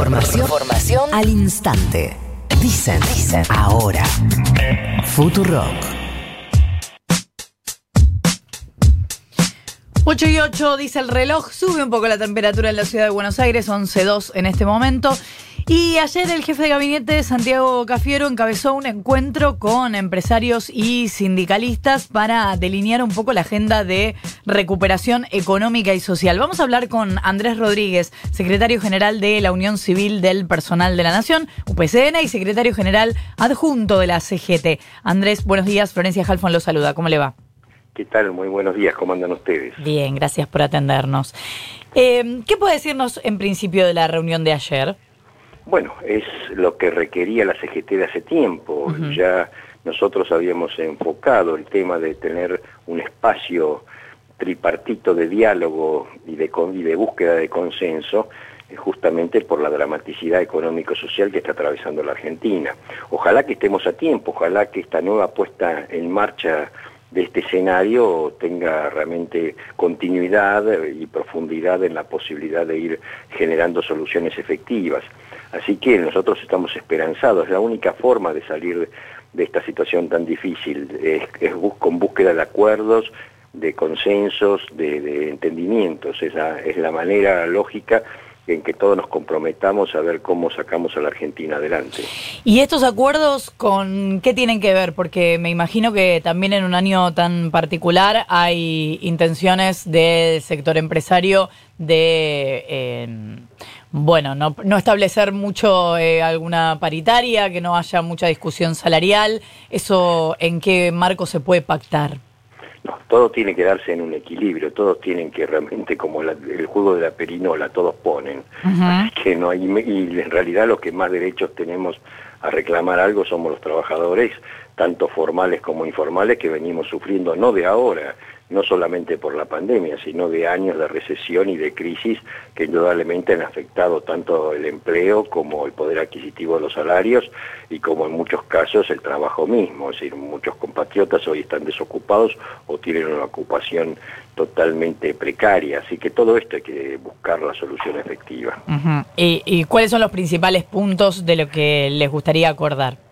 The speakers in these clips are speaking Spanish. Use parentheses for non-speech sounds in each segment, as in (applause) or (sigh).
Información, Información al instante. Dicen, dicen, ahora. Futurock. 8 y 8 dice el reloj, sube un poco la temperatura en la ciudad de Buenos Aires, 11.2 en este momento. Y ayer el jefe de gabinete, Santiago Cafiero, encabezó un encuentro con empresarios y sindicalistas para delinear un poco la agenda de recuperación económica y social. Vamos a hablar con Andrés Rodríguez, secretario general de la Unión Civil del Personal de la Nación, UPCN, y secretario general adjunto de la CGT. Andrés, buenos días. Florencia Jalfón lo saluda. ¿Cómo le va? ¿Qué tal? Muy buenos días. ¿Cómo andan ustedes? Bien, gracias por atendernos. Eh, ¿Qué puede decirnos en principio de la reunión de ayer? Bueno, es lo que requería la CGT de hace tiempo. Ya nosotros habíamos enfocado el tema de tener un espacio tripartito de diálogo y de, y de búsqueda de consenso eh, justamente por la dramaticidad económico-social que está atravesando la Argentina. Ojalá que estemos a tiempo, ojalá que esta nueva puesta en marcha de este escenario tenga realmente continuidad y profundidad en la posibilidad de ir generando soluciones efectivas. Así que nosotros estamos esperanzados, la única forma de salir de esta situación tan difícil es, con búsqueda de acuerdos, de consensos, de, entendimientos, esa es la manera lógica en que todos nos comprometamos a ver cómo sacamos a la Argentina adelante. ¿Y estos acuerdos con qué tienen que ver? Porque me imagino que también en un año tan particular hay intenciones del sector empresario de, eh, bueno, no, no, establecer mucho eh, alguna paritaria, que no haya mucha discusión salarial. ¿Eso en qué marco se puede pactar? No, todo tiene que darse en un equilibrio, todos tienen que realmente, como el juego de la perinola, todos ponen. que no hay, y en realidad los que más derechos tenemos a reclamar algo somos los trabajadores, tanto formales como informales, que venimos sufriendo no de ahora, no solamente por la pandemia, sino de años de recesión y de crisis que indudablemente han afectado tanto el empleo como el poder adquisitivo de los salarios y como en muchos casos el trabajo mismo. Es decir, muchos compatriotas hoy están desocupados o tienen una ocupación totalmente precaria. Así que todo esto hay que buscar la solución efectiva. ¿Y, ¿Y cuáles son los principales puntos de lo que les gustaría acordar?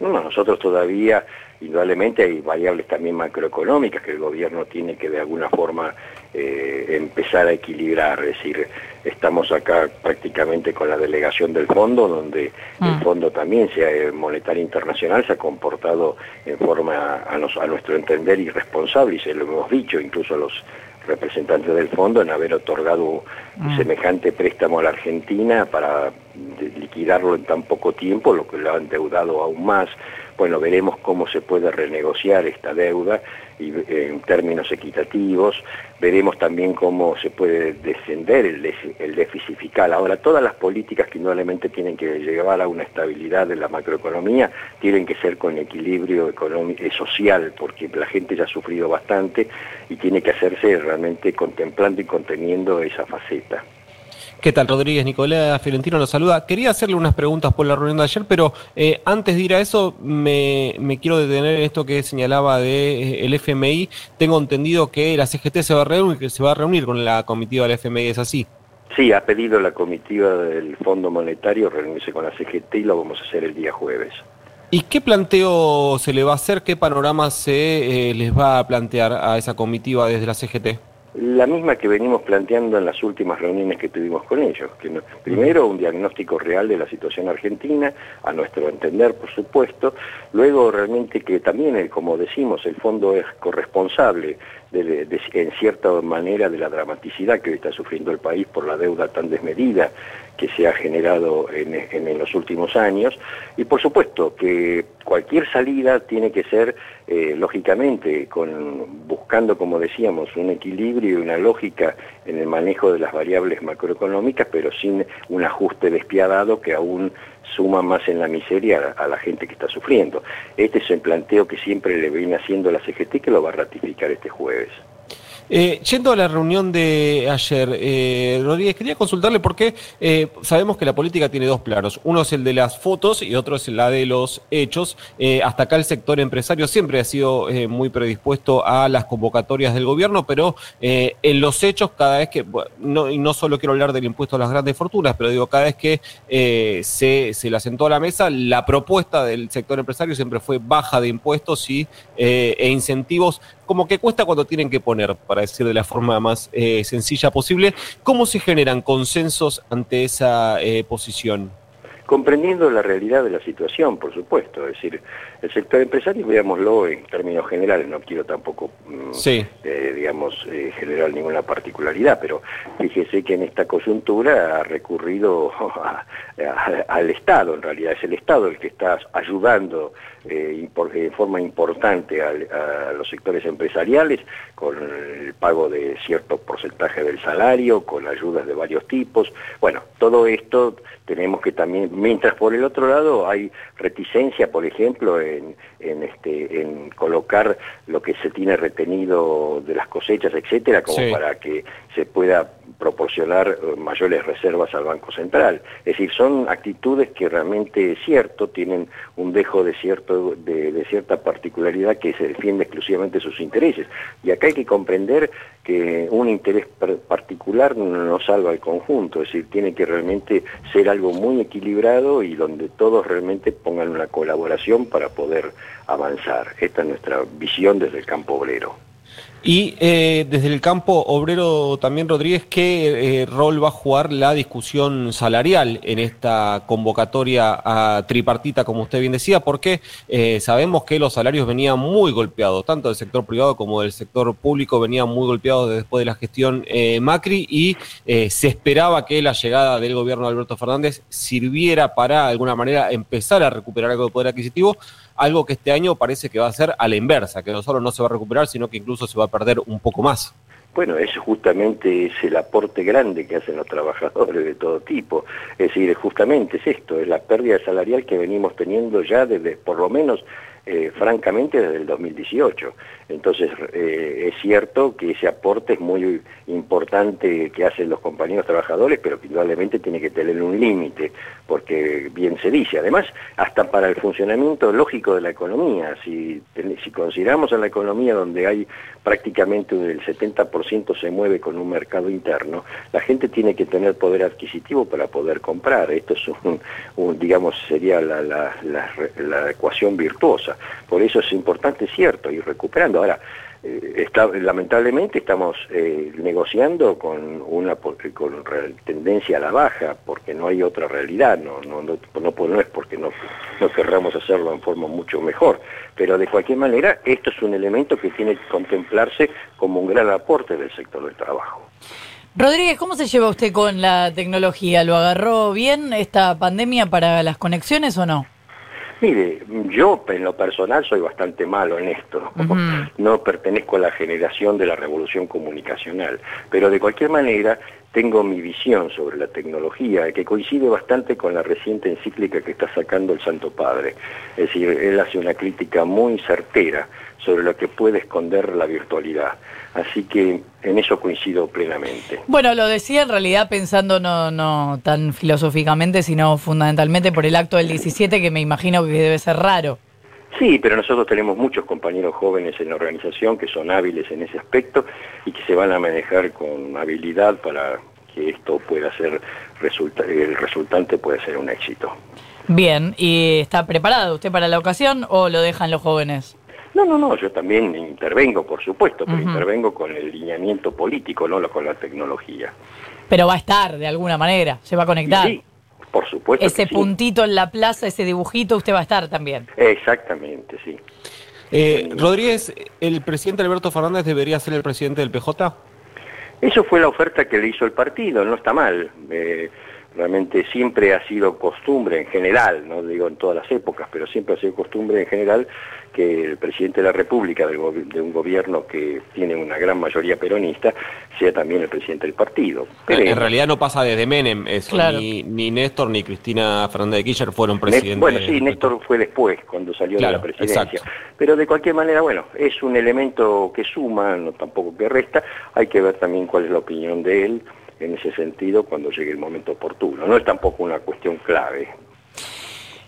No, nosotros todavía indudablemente hay variables también macroeconómicas que el gobierno tiene que de alguna forma eh, empezar a equilibrar, es decir, estamos acá prácticamente con la delegación del fondo, donde el mm. fondo también, sea eh, monetario internacional, se ha comportado en forma, a, a nuestro entender, irresponsable, y se lo hemos dicho incluso a los representantes del fondo en haber otorgado mm. semejante préstamo a la Argentina para liquidarlo en tan poco tiempo, lo que lo ha endeudado aún más. Bueno, veremos cómo se puede renegociar esta deuda y, en términos equitativos, veremos también cómo se puede descender el, el déficit fiscal. Ahora, todas las políticas que indudablemente tienen que llevar a una estabilidad de la macroeconomía tienen que ser con equilibrio económico y social, porque la gente ya ha sufrido bastante y tiene que hacerse realmente contemplando y conteniendo esa faceta. ¿Qué tal, Rodríguez? Nicolás Fiorentino lo saluda. Quería hacerle unas preguntas por la reunión de ayer, pero eh, antes de ir a eso, me, quiero detener en esto que señalaba del de, eh, el FMI. Tengo entendido que la CGT se va, a reunir, que se va a reunir con la comitiva del FMI, ¿es así? Sí, ha pedido la comitiva del Fondo Monetario reunirse con la CGT y lo vamos a hacer el día jueves. ¿Y qué planteo se le va a hacer? ¿Qué panorama se eh, les va a plantear a esa comitiva desde la CGT? La misma que venimos planteando en las últimas reuniones que tuvimos con ellos. Que primero, un diagnóstico real de la situación argentina, a nuestro entender, por supuesto. Luego, realmente que también, eh, como decimos, el fondo es corresponsable en cierta manera de la dramaticidad que hoy está sufriendo el país por la deuda tan desmedida que se ha generado en, los últimos años. Y por supuesto que cualquier salida tiene que ser, eh, lógicamente, con, buscando, como decíamos, un equilibrio y una lógica en el manejo de las variables macroeconómicas, pero sin un ajuste despiadado que aún suma más en la miseria a, la gente que está sufriendo. Este es el planteo que siempre le viene haciendo la CGT que lo va a ratificar este jueves. Eh, yendo a la reunión de ayer, eh, Rodríguez, quería consultarle porque eh, sabemos que la política tiene dos planos. Uno es el de las fotos y otro es la de los hechos. Eh, hasta acá el sector empresario siempre ha sido muy predispuesto a las convocatorias del gobierno, pero en los hechos, cada vez que, no, y no solo quiero hablar del impuesto a las grandes fortunas, pero digo, cada vez que se, se le asentó a la mesa, la propuesta del sector empresario siempre fue baja de impuestos y, e incentivos como que cuesta cuando tienen que poner, para decir de la forma más eh, sencilla posible. ¿Cómo se generan consensos ante esa eh, posición? comprendiendo la realidad de la situación, por supuesto. Es decir, el sector empresario, veámoslo en términos generales, no quiero tampoco, mm, eh, digamos, eh, generar ninguna particularidad, pero fíjese que en esta coyuntura ha recurrido (laughs) al Estado, en realidad es el Estado el que está ayudando eh, en forma importante a, los sectores empresariales con el pago de cierto porcentaje del salario, con ayudas de varios tipos. Bueno, todo esto tenemos que también, mientras por el otro lado hay reticencia, por ejemplo, en, este, en colocar lo que se tiene retenido de las cosechas, etcétera, como para que se pueda proporcionar eh, mayores reservas al Banco Central. Es decir, son actitudes que realmente es cierto, tienen un dejo de, cierto, de, cierta particularidad que se defiende exclusivamente sus intereses. Y acá hay que comprender que un interés particular no salva al conjunto, es decir, tiene que realmente ser algo muy equilibrado y donde todos realmente pongan una colaboración para poder avanzar. Esta es nuestra visión desde el campo obrero. Y eh, desde el campo obrero también, Rodríguez, ¿qué eh, rol va a jugar la discusión salarial en esta convocatoria tripartita, como usted bien decía? Porque eh, sabemos que los salarios venían muy golpeados, tanto del sector privado como del sector público venían muy golpeados después de la gestión Macri y se esperaba que la llegada del gobierno de Alberto Fernández sirviera para, de alguna manera, empezar a recuperar algo de poder adquisitivo algo que este año parece que va a ser a la inversa, que no solo no se va a recuperar, sino que incluso se va a perder un poco más. Bueno, eso justamente es el aporte grande que hacen los trabajadores de todo tipo. Es decir, justamente es esto, es la pérdida salarial que venimos teniendo ya desde, por lo menos, eh, francamente desde el 2018. Entonces eh, es cierto que ese aporte es muy importante que hacen los compañeros trabajadores, pero que indudablemente tiene que tener un límite, porque bien se dice. Además, hasta para el funcionamiento lógico de la economía, si, si consideramos a la economía donde hay prácticamente el 70% se mueve con un mercado interno, la gente tiene que tener poder adquisitivo para poder comprar. Esto es un, digamos, sería la, la ecuación virtuosa. Por eso es importante, cierto, ir recuperando. Ahora, eh, lamentablemente estamos eh, negociando con una con tendencia a la baja, porque no hay otra realidad, no, no, no, no, es porque no, no querramos hacerlo en forma mucho mejor, pero de cualquier manera esto es un elemento que tiene que contemplarse como un gran aporte del sector del trabajo. Rodríguez, ¿cómo se lleva usted con la tecnología? ¿Lo agarró bien esta pandemia para las conexiones o no? Mire, yo en lo personal soy bastante malo en esto. No pertenezco a la generación de la revolución comunicacional, pero de cualquier manera tengo mi visión sobre la tecnología, que coincide bastante con la reciente encíclica que está sacando el Santo Padre. Es decir, él hace una crítica muy certera sobre lo que puede esconder la virtualidad. Así que en eso coincido plenamente. Bueno, lo decía en realidad pensando no, no tan filosóficamente, sino fundamentalmente por el acto del 17, que me imagino que debe ser raro. Sí, pero nosotros tenemos muchos compañeros jóvenes en la organización que son hábiles en ese aspecto y que se van a manejar con habilidad para que esto pueda ser, el resultante pueda ser un éxito. Bien, ¿y está preparado usted para la ocasión o lo dejan los jóvenes? No, no, no, yo también intervengo, por supuesto, pero intervengo con el lineamiento político, no con la tecnología. Pero va a estar de alguna manera, se va a conectar. Sí, por supuesto. Ese puntito en la plaza, ese dibujito, usted va a estar también. Exactamente, sí. Eh, Rodríguez, ¿el presidente Alberto Fernández debería ser el presidente del PJ? Eso fue la oferta que le hizo el partido, no está mal. Eh, Realmente siempre ha sido costumbre en general, no digo en todas las épocas, pero siempre ha sido costumbre en general que el presidente de la República, de un gobierno que tiene una gran mayoría peronista, sea también el presidente del partido. en realidad no pasa desde Menem eso, ni, Néstor ni Cristina Fernández de Kirchner fueron presidentes. Bueno, sí, Néstor fue después, cuando salió de la presidencia. Pero de cualquier manera, bueno, es un elemento que suma, no tampoco que resta, hay que ver también cuál es la opinión de él en ese sentido cuando llegue el momento oportuno. No es tampoco una cuestión clave.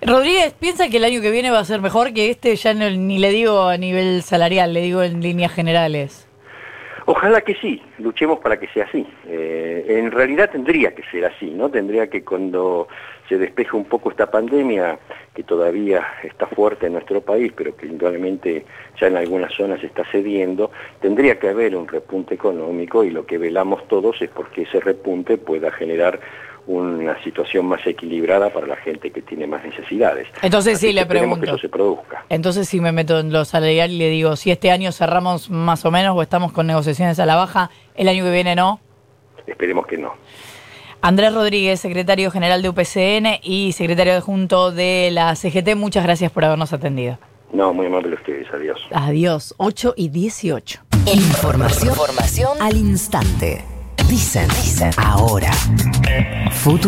Rodríguez piensa que el año que viene va a ser mejor que este, ya ni le digo a nivel salarial, le digo en líneas generales. Ojalá que sí, luchemos para que sea así. Eh, en realidad tendría que ser así, ¿no? Tendría que cuando se despeje un poco esta pandemia, que todavía está fuerte en nuestro país, pero que indudablemente ya en algunas zonas está cediendo, tendría que haber un repunte económico y lo que velamos todos es porque ese repunte pueda generar una situación más equilibrada para la gente que tiene más necesidades. Entonces sí le pregunto. Que eso se produzca. Entonces si me meto en lo salarial y le digo, si este año cerramos más o menos o estamos con negociaciones a la baja, el año que viene no. Esperemos que no. Andrés Rodríguez, secretario general de UPCN y secretario adjunto de la CGT, muchas gracias por habernos atendido. No, muy amable ustedes. Adiós. Adiós. 8 y 18. Información, Información al instante. Dicen, dicen, ahora. Futuro.